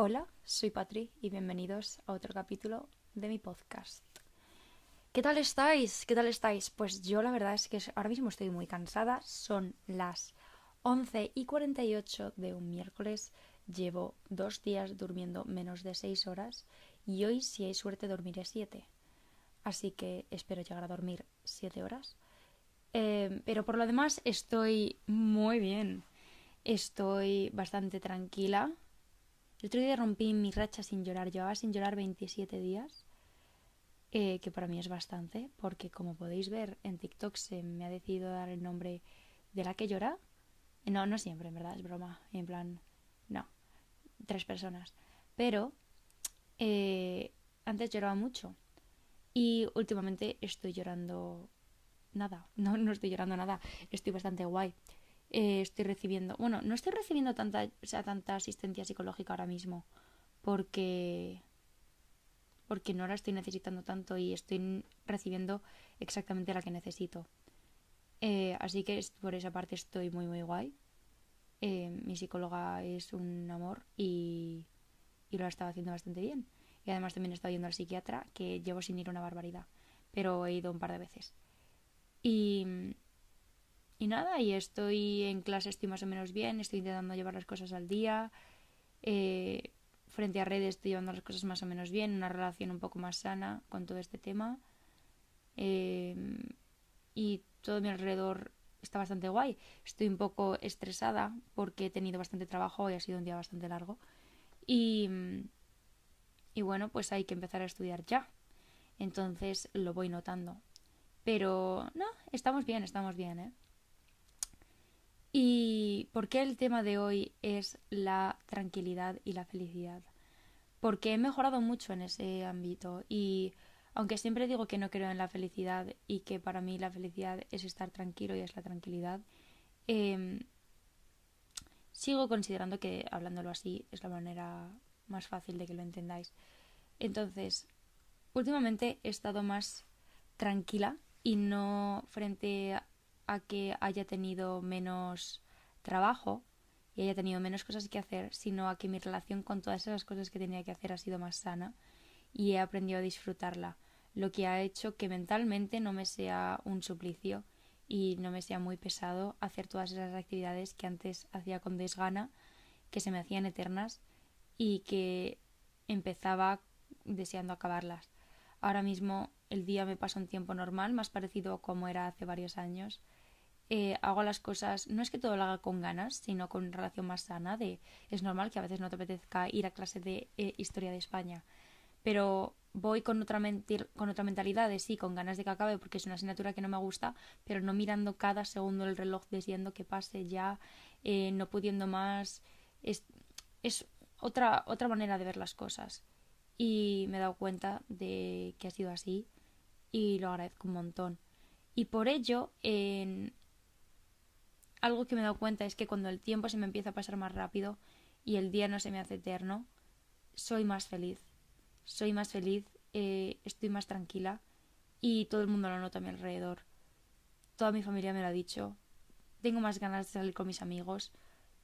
Hola, soy Patri y bienvenidos a otro capítulo de mi podcast. ¿Qué tal estáis? ¿Qué tal estáis? Pues yo la verdad es que ahora mismo estoy muy cansada. Son las 11 y 48 de un miércoles. Llevo dos días durmiendo menos de 6 horas y hoy, si hay suerte, dormiré 7. Así que espero llegar a dormir 7 horas. Eh, pero por lo demás estoy muy bien. Estoy bastante tranquila. El otro día rompí mi racha sin llorar. Llevaba sin llorar 27 días. Eh, que para mí es bastante, porque como podéis ver en TikTok se me ha decidido dar el nombre de la que llora. No, no siempre, en verdad, es broma. En plan, no, tres personas. Pero eh, antes lloraba mucho y últimamente estoy llorando nada. No, no estoy llorando nada. Estoy bastante guay. Eh, estoy recibiendo, bueno, no estoy recibiendo tanta, sea, tanta asistencia psicológica ahora mismo, porque porque no la estoy necesitando tanto y estoy recibiendo exactamente la que necesito. Eh, así que por esa parte estoy muy muy guay. Eh, mi psicóloga es un amor y, y lo ha estado haciendo bastante bien. Y además también he estado yendo al psiquiatra, que llevo sin ir una barbaridad, pero he ido un par de veces. Y, y nada, y estoy en clase, estoy más o menos bien, estoy intentando llevar las cosas al día. Eh, frente a redes estoy llevando las cosas más o menos bien, una relación un poco más sana con todo este tema. Eh, y todo mi alrededor está bastante guay. Estoy un poco estresada porque he tenido bastante trabajo y ha sido un día bastante largo. Y, y bueno, pues hay que empezar a estudiar ya. Entonces lo voy notando. Pero no, estamos bien, estamos bien, ¿eh? ¿Y por qué el tema de hoy es la tranquilidad y la felicidad? Porque he mejorado mucho en ese ámbito y aunque siempre digo que no creo en la felicidad y que para mí la felicidad es estar tranquilo y es la tranquilidad, eh, sigo considerando que hablándolo así es la manera más fácil de que lo entendáis. Entonces, últimamente he estado más tranquila y no frente a que haya tenido menos trabajo y haya tenido menos cosas que hacer, sino a que mi relación con todas esas cosas que tenía que hacer ha sido más sana y he aprendido a disfrutarla, lo que ha hecho que mentalmente no me sea un suplicio y no me sea muy pesado hacer todas esas actividades que antes hacía con desgana, que se me hacían eternas y que empezaba deseando acabarlas. Ahora mismo el día me pasa un tiempo normal, más parecido a como era hace varios años, eh, hago las cosas, no es que todo lo haga con ganas, sino con relación más sana de es normal que a veces no te apetezca ir a clase de eh, historia de España, pero voy con otra, con otra mentalidad de sí, con ganas de que acabe porque es una asignatura que no me gusta, pero no mirando cada segundo el reloj deseando que pase ya, eh, no pudiendo más, es, es otra, otra manera de ver las cosas. Y me he dado cuenta de que ha sido así y lo agradezco un montón. Y por ello, en, algo que me he dado cuenta es que cuando el tiempo se me empieza a pasar más rápido y el día no se me hace eterno, soy más feliz. Soy más feliz, eh, estoy más tranquila y todo el mundo lo nota a mi alrededor. Toda mi familia me lo ha dicho. Tengo más ganas de salir con mis amigos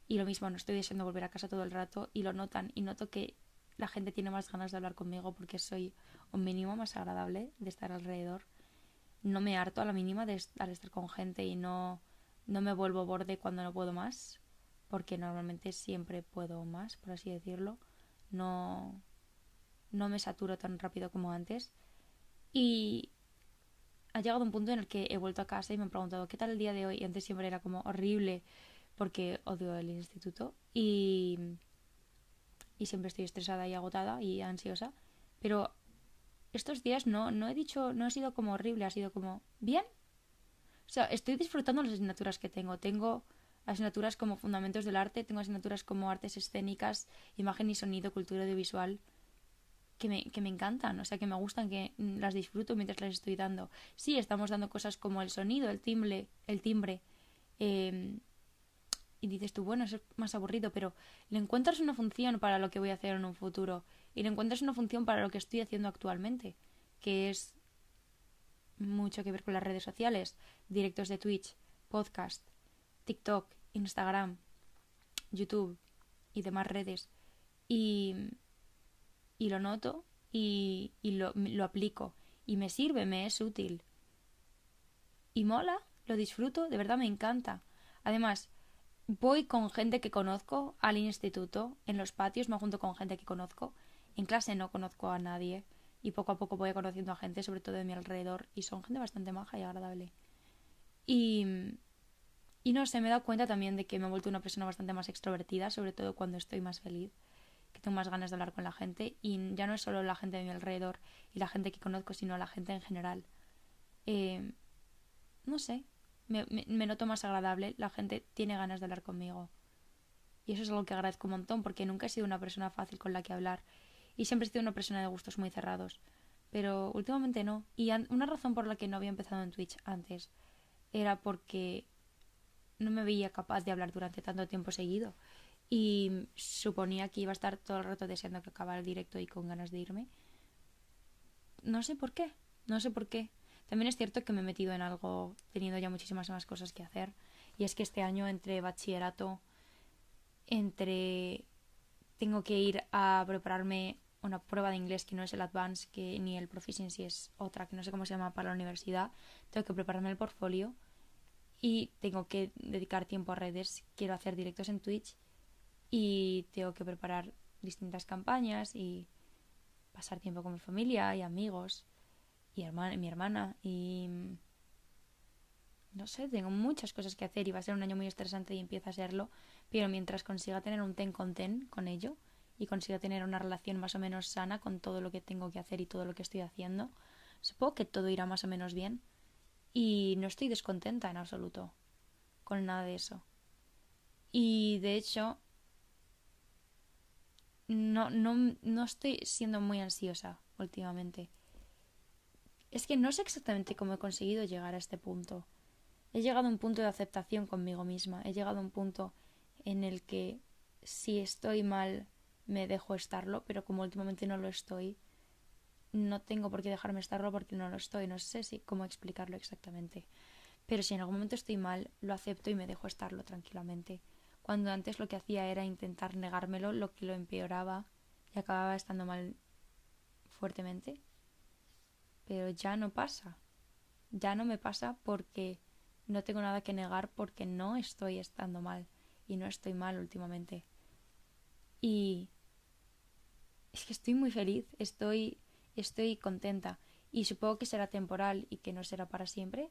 y lo mismo, no estoy deseando volver a casa todo el rato y lo notan y noto que la gente tiene más ganas de hablar conmigo porque soy un mínimo más agradable de estar alrededor. No me harto a la mínima de estar, estar con gente y no no me vuelvo borde cuando no puedo más, porque normalmente siempre puedo más, por así decirlo. No, no me saturo tan rápido como antes. Y ha llegado un punto en el que he vuelto a casa y me han preguntado ¿qué tal el día de hoy? Y antes siempre era como horrible porque odio el instituto y, y siempre estoy estresada y agotada y ansiosa. Pero estos días no, no he dicho, no ha sido como horrible, ha sido como bien, o sea, estoy disfrutando las asignaturas que tengo. Tengo asignaturas como Fundamentos del Arte, tengo asignaturas como Artes Escénicas, Imagen y Sonido, Cultura Audiovisual, que me, que me encantan, o sea, que me gustan, que las disfruto mientras las estoy dando. Sí, estamos dando cosas como el sonido, el timbre, el timbre. Em, y dices tú, bueno, es más aburrido, pero le encuentras una función para lo que voy a hacer en un futuro. Y le encuentras una función para lo que estoy haciendo actualmente, que es mucho que ver con las redes sociales, directos de Twitch, podcast, TikTok, Instagram, YouTube y demás redes. y, y lo noto y, y lo, lo aplico y me sirve, me es útil. Y mola, lo disfruto, de verdad me encanta. Además, voy con gente que conozco al instituto, en los patios me junto con gente que conozco, en clase no conozco a nadie y poco a poco voy conociendo a gente, sobre todo de mi alrededor, y son gente bastante maja y agradable. Y, y no sé, me he dado cuenta también de que me he vuelto una persona bastante más extrovertida, sobre todo cuando estoy más feliz, que tengo más ganas de hablar con la gente, y ya no es solo la gente de mi alrededor y la gente que conozco, sino la gente en general. Eh, no sé, me, me, noto más agradable, la gente tiene ganas de hablar conmigo. Y eso es algo que agradezco un montón, porque nunca he sido una persona fácil con la que hablar. Y siempre he sido una persona de gustos muy cerrados. Pero últimamente no. Y una razón por la que no había empezado en Twitch antes era porque no me veía capaz de hablar durante tanto tiempo seguido. Y suponía que iba a estar todo el rato deseando que acabara el directo y con ganas de irme. No sé por qué. No sé por qué. También es cierto que me he metido en algo teniendo ya muchísimas más cosas que hacer. Y es que este año entre bachillerato, entre tengo que ir a prepararme una prueba de inglés que no es el Advance, que ni el Proficiency es otra, que no sé cómo se llama para la universidad. Tengo que prepararme el portfolio y tengo que dedicar tiempo a redes. Quiero hacer directos en Twitch y tengo que preparar distintas campañas y pasar tiempo con mi familia y amigos y mi hermana y no sé, tengo muchas cosas que hacer y va a ser un año muy estresante y empieza a serlo, pero mientras consiga tener un ten con ten con ello y consiga tener una relación más o menos sana con todo lo que tengo que hacer y todo lo que estoy haciendo, supongo que todo irá más o menos bien y no estoy descontenta en absoluto con nada de eso. Y de hecho, no, no, no estoy siendo muy ansiosa últimamente. Es que no sé exactamente cómo he conseguido llegar a este punto. He llegado a un punto de aceptación conmigo misma. He llegado a un punto en el que si estoy mal me dejo estarlo, pero como últimamente no lo estoy, no tengo por qué dejarme estarlo porque no lo estoy. No sé si cómo explicarlo exactamente. Pero si en algún momento estoy mal, lo acepto y me dejo estarlo tranquilamente. Cuando antes lo que hacía era intentar negármelo, lo que lo empeoraba y acababa estando mal fuertemente pero ya no pasa. Ya no me pasa porque no tengo nada que negar porque no estoy estando mal y no estoy mal últimamente. Y es que estoy muy feliz, estoy estoy contenta. Y supongo que será temporal y que no será para siempre.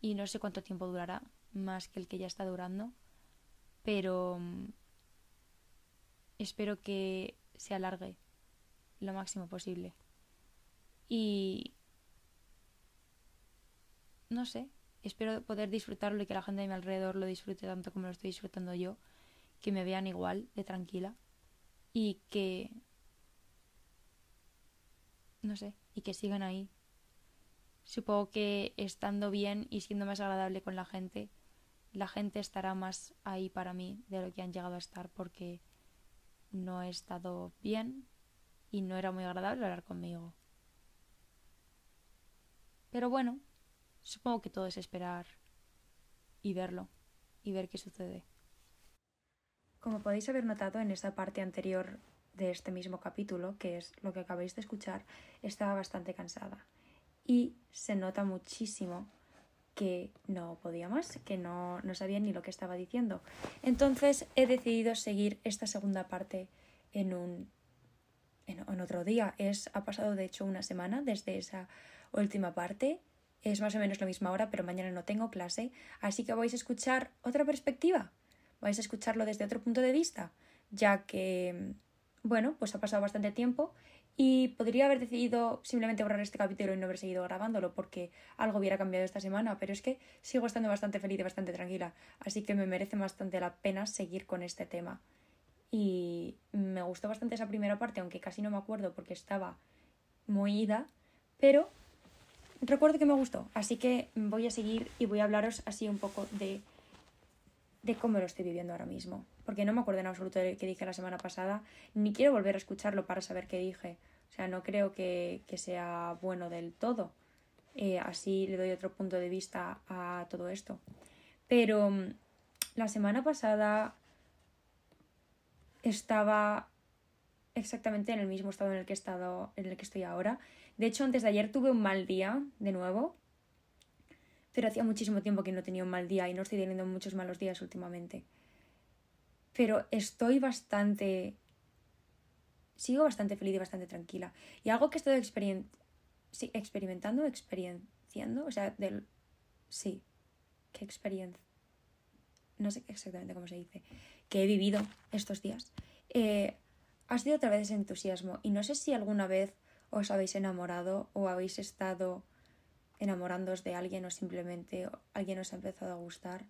Y no sé cuánto tiempo durará, más que el que ya está durando, pero mm, espero que se alargue lo máximo posible. Y no sé, espero poder disfrutarlo y que la gente de mi alrededor lo disfrute tanto como lo estoy disfrutando yo, que me vean igual de tranquila y que no sé, y que sigan ahí. Supongo que estando bien y siendo más agradable con la gente, la gente estará más ahí para mí de lo que han llegado a estar porque no he estado bien y no era muy agradable hablar conmigo. Pero bueno, supongo que todo es esperar y verlo y ver qué sucede. Como podéis haber notado en esta parte anterior de este mismo capítulo, que es lo que acabáis de escuchar, estaba bastante cansada. Y se nota muchísimo que no podía más, que no, no sabía ni lo que estaba diciendo. Entonces he decidido seguir esta segunda parte en un en, en otro día. Es, ha pasado de hecho una semana desde esa última parte. Es más o menos la misma hora, pero mañana no tengo clase, así que vais a escuchar otra perspectiva. Vais a escucharlo desde otro punto de vista, ya que, bueno, pues ha pasado bastante tiempo y podría haber decidido simplemente borrar este capítulo y no haber seguido grabándolo porque algo hubiera cambiado esta semana, pero es que sigo estando bastante feliz y bastante tranquila, así que me merece bastante la pena seguir con este tema. Y me gustó bastante esa primera parte, aunque casi no me acuerdo porque estaba muy ida, pero recuerdo que me gustó, así que voy a seguir y voy a hablaros así un poco de, de cómo lo estoy viviendo ahora mismo. Porque no me acuerdo en absoluto de qué dije la semana pasada, ni quiero volver a escucharlo para saber qué dije. O sea, no creo que, sea bueno del todo. Eh, así le doy otro punto de vista a todo esto. Pero mm, la semana pasada estaba exactamente en el mismo estado en el que he estado, en el que estoy ahora. De hecho, antes de ayer tuve un mal día, de nuevo. Pero hacía muchísimo tiempo que no tenía un mal día y no estoy teniendo muchos malos días últimamente. Pero estoy bastante. Sigo bastante feliz y bastante tranquila. Y algo que estoy experimentando, experienciando, o sea, del. Sí. ¿Qué experiencia? No sé exactamente cómo se dice. Que he vivido estos días. Eh, ha sido otra vez ese entusiasmo. Y no sé si alguna vez os habéis enamorado o habéis estado enamorándoos de alguien o simplemente alguien os ha empezado a gustar.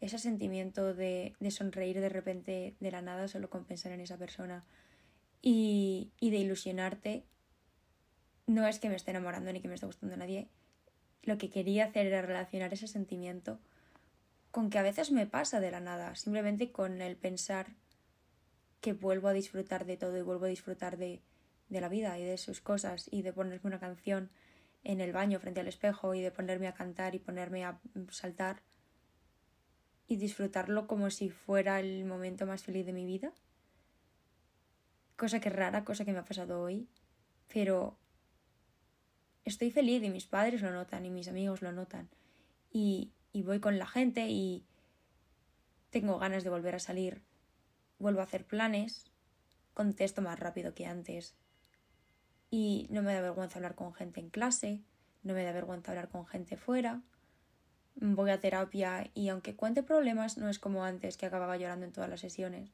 Ese sentimiento de, sonreír de repente de la nada solo con pensar en esa persona y, de ilusionarte. No es que me esté enamorando ni que me esté gustando a nadie. Lo que quería hacer era relacionar ese sentimiento con que a veces me pasa de la nada, simplemente con el pensar que vuelvo a disfrutar de todo y vuelvo a disfrutar de, de la vida y de sus cosas y de ponerme una canción en el baño frente al espejo y de ponerme a cantar y ponerme a saltar y disfrutarlo como si fuera el momento más feliz de mi vida. Cosa que es rara, cosa que me ha pasado hoy, pero estoy feliz y mis padres lo notan y mis amigos lo notan y, y voy con la gente y tengo ganas de volver a salir vuelvo a hacer planes, contesto más rápido que antes y no me da vergüenza hablar con gente en clase, no me da vergüenza hablar con gente fuera. Voy a terapia y aunque cuente problemas no es como antes que acababa llorando en todas las sesiones.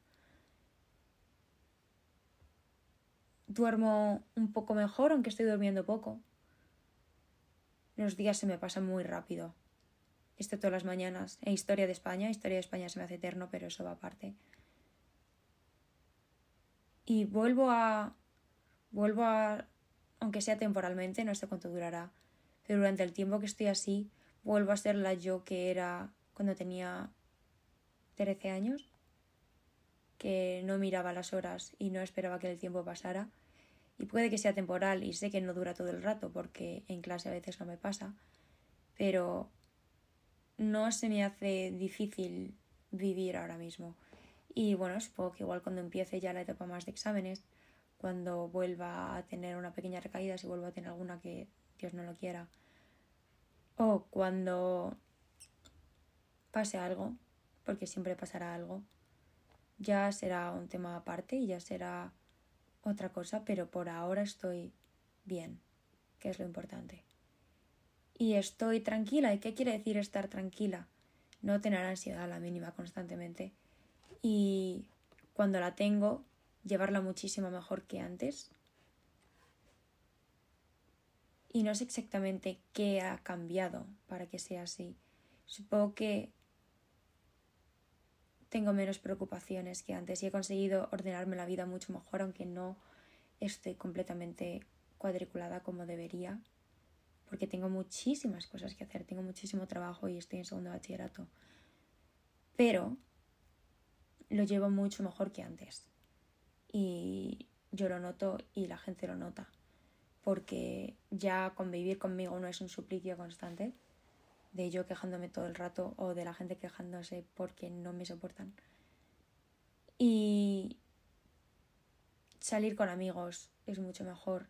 Duermo un poco mejor aunque estoy durmiendo poco. Los días se me pasan muy rápido, excepto las mañanas. En Historia de España, Historia de España se me hace eterno, pero eso va aparte y vuelvo a vuelvo a aunque sea temporalmente, no sé cuánto durará, pero durante el tiempo que estoy así, vuelvo a ser la yo que era cuando tenía 13 años, que no miraba las horas y no esperaba que el tiempo pasara. Y puede que sea temporal y sé que no dura todo el rato porque en clase a veces no me pasa, pero no se me hace difícil vivir ahora mismo. Y bueno, supongo que igual cuando empiece ya la etapa más de exámenes, cuando vuelva a tener una pequeña recaída, si vuelvo a tener alguna que Dios no lo quiera, o cuando pase algo, porque siempre pasará algo, ya será un tema aparte y ya será otra cosa, pero por ahora estoy bien, que es lo importante. Y estoy tranquila. ¿Y qué quiere decir estar tranquila? No tener ansiedad la mínima constantemente y cuando la tengo, llevarla muchísimo mejor que antes. Y no sé exactamente qué ha cambiado para que sea así. Supongo que tengo menos preocupaciones que antes y he conseguido ordenarme la vida mucho mejor, aunque no esté completamente cuadriculada como debería, porque tengo muchísimas cosas que hacer, tengo muchísimo trabajo y estoy en segundo bachillerato. Pero lo llevo mucho mejor que antes. Y yo lo noto y la gente lo nota. Porque ya convivir conmigo no es un suplicio constante de yo quejándome todo el rato o de la gente quejándose porque no me soportan. Y salir con amigos es mucho mejor.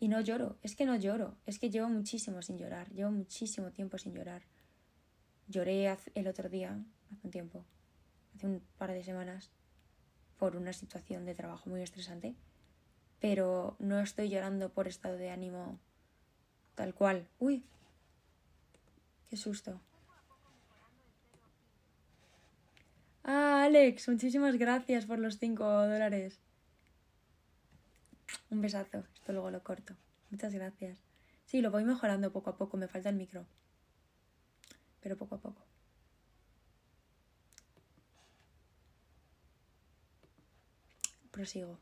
Y no lloro, es que no lloro, es que llevo muchísimo sin llorar, llevo muchísimo tiempo sin llorar. Lloré el otro día, hace un tiempo, hace un par de semanas por una situación de trabajo muy estresante, pero no estoy llorando por estado de ánimo tal cual. Uy, qué susto. Ah, Alex, muchísimas gracias por los 5 dólares. Un besazo, esto luego lo corto. Muchas gracias. Sí, lo voy mejorando poco a poco, me falta el micro. Pero poco a poco. prosigo.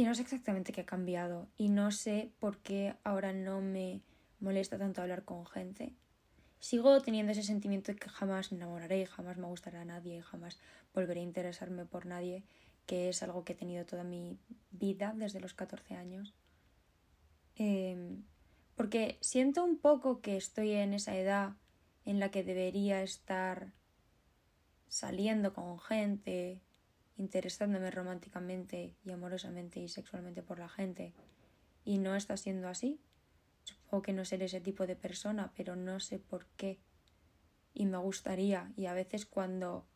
Y no sé exactamente qué ha cambiado y no sé por qué ahora no me molesta tanto hablar con gente. Sigo teniendo ese sentimiento de que jamás me enamoraré, jamás me gustará a nadie, jamás volveré a interesarme por nadie, que es algo que he tenido toda mi vida desde los 14 años. Em, porque siento un poco que estoy en esa edad en la que debería estar saliendo con gente, interesándome románticamente y amorosamente y sexualmente por la gente y no está siendo así. Supongo que no seré ese tipo de persona, pero no sé por qué. Y me gustaría, y a veces cuando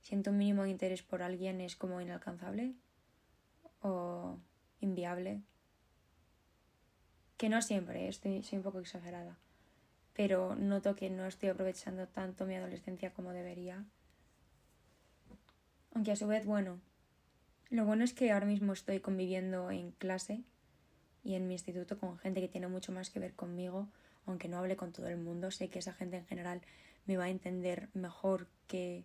siento un mínimo interés por alguien es como inalcanzable o inviable. Que no siempre, estoy, soy un poco exagerada, pero noto que no estoy aprovechando tanto mi adolescencia como debería. Aunque a su vez, bueno, lo bueno es que ahora mismo estoy conviviendo en clase y en mi instituto con gente que tiene mucho más que ver conmigo, aunque no hable con todo el mundo, sé que esa gente en general me va a entender mejor que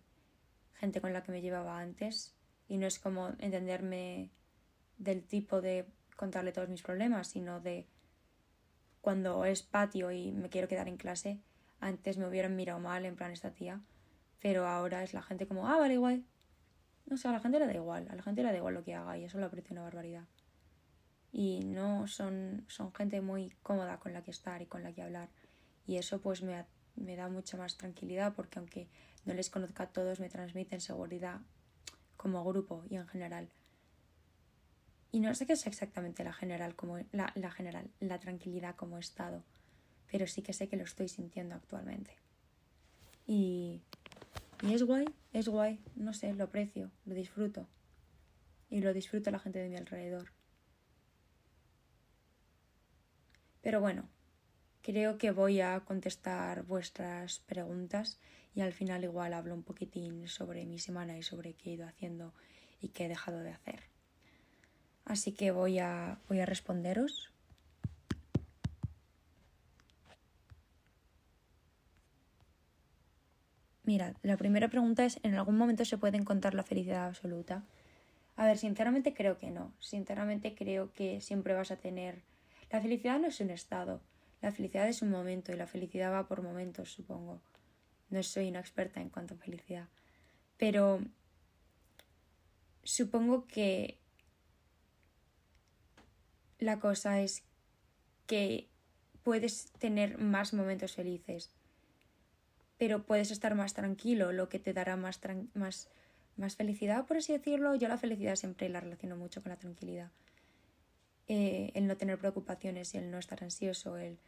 gente con la que me llevaba antes y no es como entenderme del tipo de contarle todos mis problemas, sino de cuando es patio y me quiero quedar en clase, antes me hubieran mirado mal en plan esta tía, pero ahora es la gente como, ah, vale, igual. No sé, a la gente le da igual, a la gente le da igual lo que haga y eso lo aprecio una barbaridad y no son, son gente muy cómoda con la que estar y con la que hablar. Y eso pues me, me da mucha más tranquilidad porque aunque no les conozca a todos me transmiten seguridad como grupo y en general. Y no sé qué es exactamente la general como la, la general, la tranquilidad como estado, pero sí que sé que lo estoy sintiendo actualmente. Y, y es guay, es guay, no sé, lo aprecio, lo disfruto. Y lo disfruto la gente de mi alrededor. Pero bueno, creo que voy a contestar vuestras preguntas y al final igual hablo un poquitín sobre mi semana y sobre qué he ido haciendo y qué he dejado de hacer. Así que voy a, voy a responderos. Mirad, la primera pregunta es, ¿en algún momento se puede encontrar la felicidad absoluta? A ver, sinceramente creo que no. Sinceramente creo que siempre vas a tener la felicidad no es un estado, la felicidad es un momento y la felicidad va por momentos, supongo. No soy una experta en cuanto a felicidad, pero supongo que la cosa es que puedes tener más momentos felices, pero puedes estar más tranquilo, lo que te dará más, más, más felicidad, por así decirlo. Yo la felicidad siempre la relaciono mucho con la tranquilidad. Eh, el no tener preocupaciones el no estar ansioso, el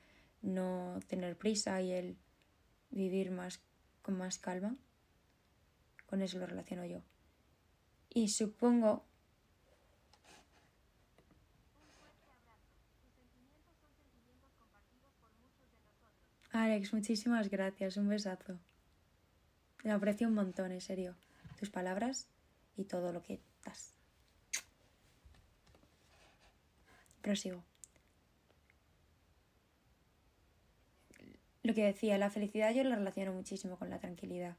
no tener prisa y el vivir más con más calma. Con eso lo relaciono yo. Y supongo Alex, muchísimas gracias, un besazo. Lo aprecio un montón, en serio. Tus palabras y todo lo que das. Prosigo. Lo que decía, la felicidad yo la relaciono muchísimo con la tranquilidad.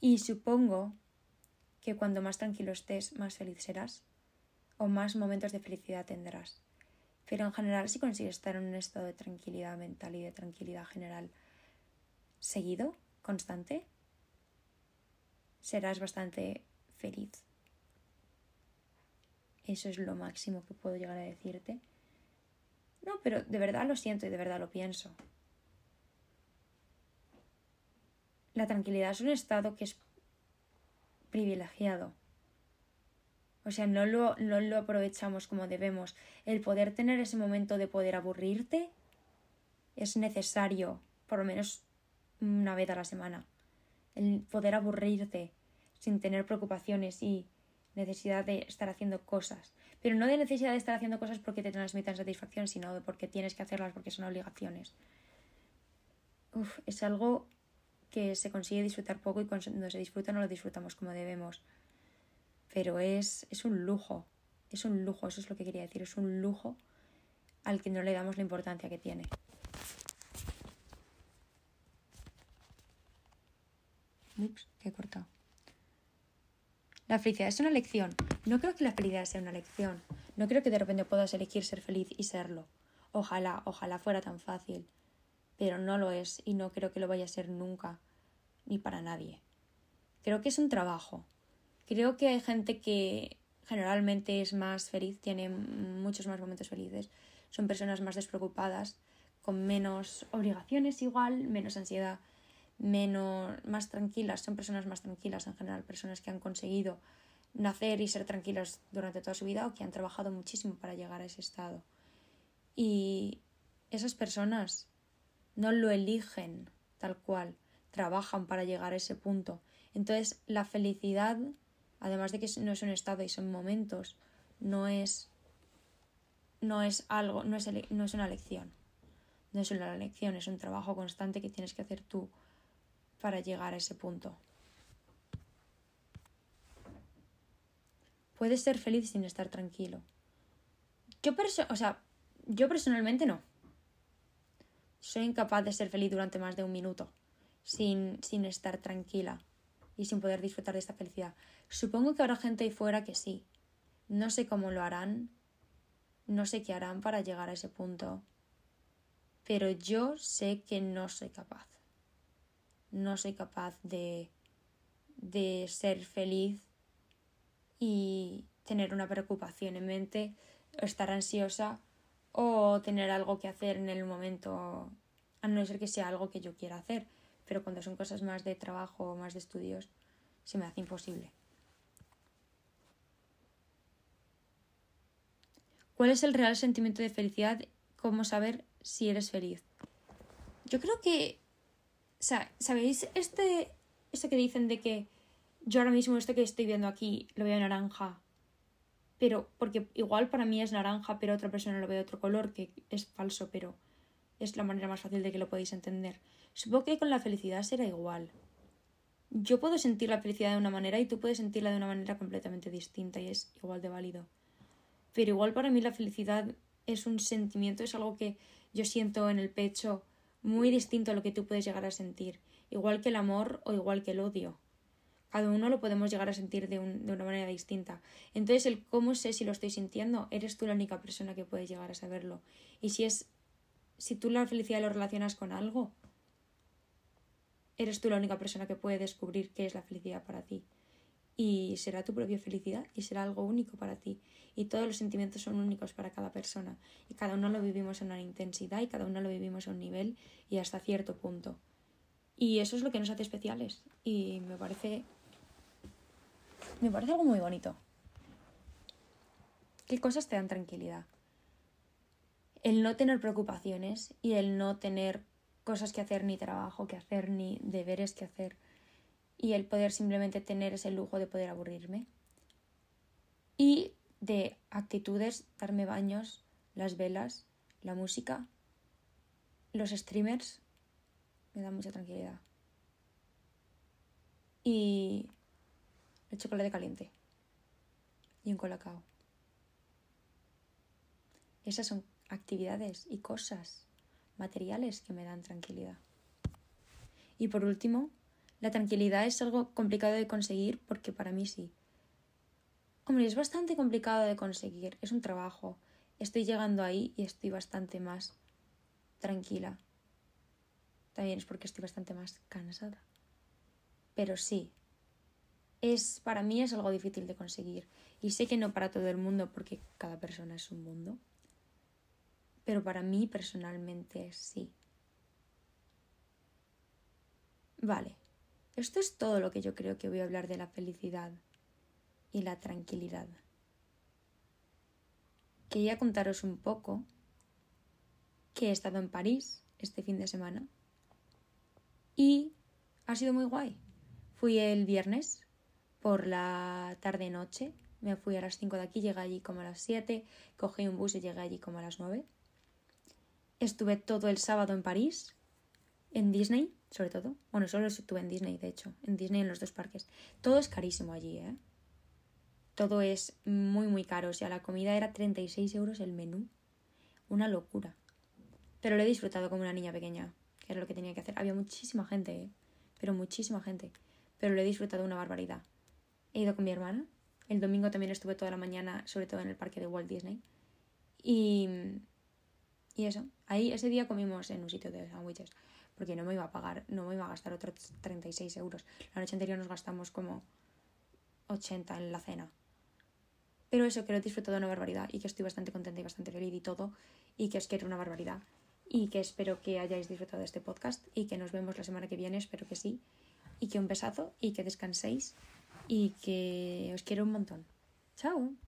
Y supongo que cuando más tranquilo estés, más feliz serás o más momentos de felicidad tendrás. Pero en general, si consigues estar en un estado de tranquilidad mental y de tranquilidad general seguido, constante, serás bastante feliz. Eso es lo máximo que puedo llegar a decirte. No, pero de verdad lo siento y de verdad lo pienso. La tranquilidad es un estado que es privilegiado. O sea, no lo, no lo aprovechamos como debemos. El poder tener ese momento de poder aburrirte es necesario, por lo menos una vez a la semana. El poder aburrirte sin tener preocupaciones y necesidad de estar haciendo cosas. Pero no de necesidad de estar haciendo cosas porque te transmitan satisfacción, sino de porque tienes que hacerlas porque son obligaciones. Uf, es algo que se consigue disfrutar poco y cuando se disfruta no lo disfrutamos como debemos. Pero es, es un lujo, es un lujo, eso es lo que quería decir, es un lujo al que no le damos la importancia que tiene. Ups, que he cortado. La felicidad es una elección. No creo que la felicidad sea una elección. No creo que de repente puedas elegir ser feliz y serlo. Ojalá, ojalá fuera tan fácil. Pero no lo es y no creo que lo vaya a ser nunca, ni para nadie. Creo que es un trabajo. Creo que hay gente que generalmente es más feliz, tiene muchos más momentos felices. Son personas más despreocupadas, con menos obligaciones igual, menos ansiedad, menos, más tranquilas, son personas más tranquilas en general, personas que han conseguido nacer y ser tranquilas durante toda su vida o que han trabajado muchísimo para llegar a ese estado. Y esas personas no lo eligen tal cual, trabajan para llegar a ese punto. Entonces, la felicidad, además de que no es un estado y son momentos, no es no es algo, no es, no es una lección. No es una lección, es un trabajo constante que tienes que hacer tú para llegar a ese punto. Puedes ser feliz sin estar tranquilo. Yo, o sea, yo personalmente no. Soy incapaz de ser feliz durante más de un minuto sin, sin estar tranquila y sin poder disfrutar de esta felicidad. Supongo que habrá gente ahí fuera que sí. No sé cómo lo harán, no sé qué harán para llegar a ese punto, pero yo sé que no soy capaz. No soy capaz de, de ser feliz y tener una preocupación en mente, estar ansiosa o tener algo que hacer en el momento, a no ser que sea algo que yo quiera hacer, pero cuando son cosas más de trabajo o más de estudios, se me hace imposible. ¿Cuál es el real sentimiento de felicidad? ¿Cómo saber si eres feliz? Yo creo que, o sea, ¿sabéis este, esto que dicen de que yo ahora mismo esto que estoy viendo aquí lo veo naranja pero porque igual para mí es naranja, pero otra persona lo ve de otro color, que es falso, pero es la manera más fácil de que lo podéis entender. Supongo que con la felicidad será igual. Yo puedo sentir la felicidad de una manera y tú puedes sentirla de una manera completamente distinta y es igual de válido. Pero igual para mí la felicidad es un sentimiento, es algo que yo siento en el pecho muy distinto a lo que tú puedes llegar a sentir, igual que el amor o igual que el odio cada uno lo podemos llegar a sentir de, de, una manera distinta. Entonces, el cómo sé si lo estoy sintiendo, eres tú la única persona que puede llegar a saberlo. Y si es, si tú la felicidad lo relacionas con algo, eres tú la única persona que puede descubrir qué es la felicidad para ti. Y será tu propia felicidad y será algo único para ti. Y todos los sentimientos son únicos para cada persona. Y cada uno lo vivimos en una intensidad y cada uno lo vivimos a un nivel y hasta cierto punto. Y eso es lo que nos hace especiales. Y me parece me parece algo muy bonito. ¿Qué cosas te dan tranquilidad? El no tener preocupaciones y el no tener cosas que hacer, ni trabajo que hacer, ni deberes que hacer. Y el poder simplemente tener ese lujo de poder aburrirme. Y de actitudes, darme baños, las velas, la música, los streamers, me da mucha tranquilidad. Y el chocolate caliente y un colacao. Esas son actividades y cosas materiales que me dan tranquilidad. Y por último, la tranquilidad es algo complicado de conseguir porque para mí sí. Hombre, es bastante complicado de conseguir, es un trabajo. Estoy llegando ahí y estoy bastante más tranquila. También es porque estoy bastante más cansada. Pero sí, es para mí es algo difícil de conseguir y sé que no para todo el mundo porque cada persona es un mundo pero para mí personalmente sí vale esto es todo lo que yo creo que voy a hablar de la felicidad y la tranquilidad quería contaros un poco que he estado en París este fin de semana y ha sido muy guay fui el viernes por la tarde-noche. Me fui a las 5 de aquí, llegué allí como a las 7, cogí un bus y llegué allí como a las 9. Estuve todo el sábado en París, en Disney, sobre todo. Bueno, solo estuve en Disney, de hecho, en Disney en los dos parques. Todo es carísimo allí, ¿eh? Todo es muy, muy caro. O sea, la comida era 36 euros el menú. Una locura. Pero lo he disfrutado como una niña pequeña, que era lo que tenía que hacer. Había muchísima gente, ¿eh? Pero muchísima gente. Pero lo he disfrutado una barbaridad. He ido con mi hermana. El domingo también estuve toda la mañana, sobre todo en el parque de Walt Disney. Y, y eso, ahí ese día comimos en un sitio de sándwiches, porque no me iba a pagar, no me iba a gastar otros 36 euros. La noche anterior nos gastamos como 80 en la cena. Pero eso, que lo he disfrutado una barbaridad y que estoy bastante contenta y bastante feliz y todo, y que os quiero una barbaridad. y que espero que hayáis disfrutado de este podcast y que nos vemos la semana que viene, espero que sí. Y que un besazo y que descanséis y que os quiero un montón. Chao.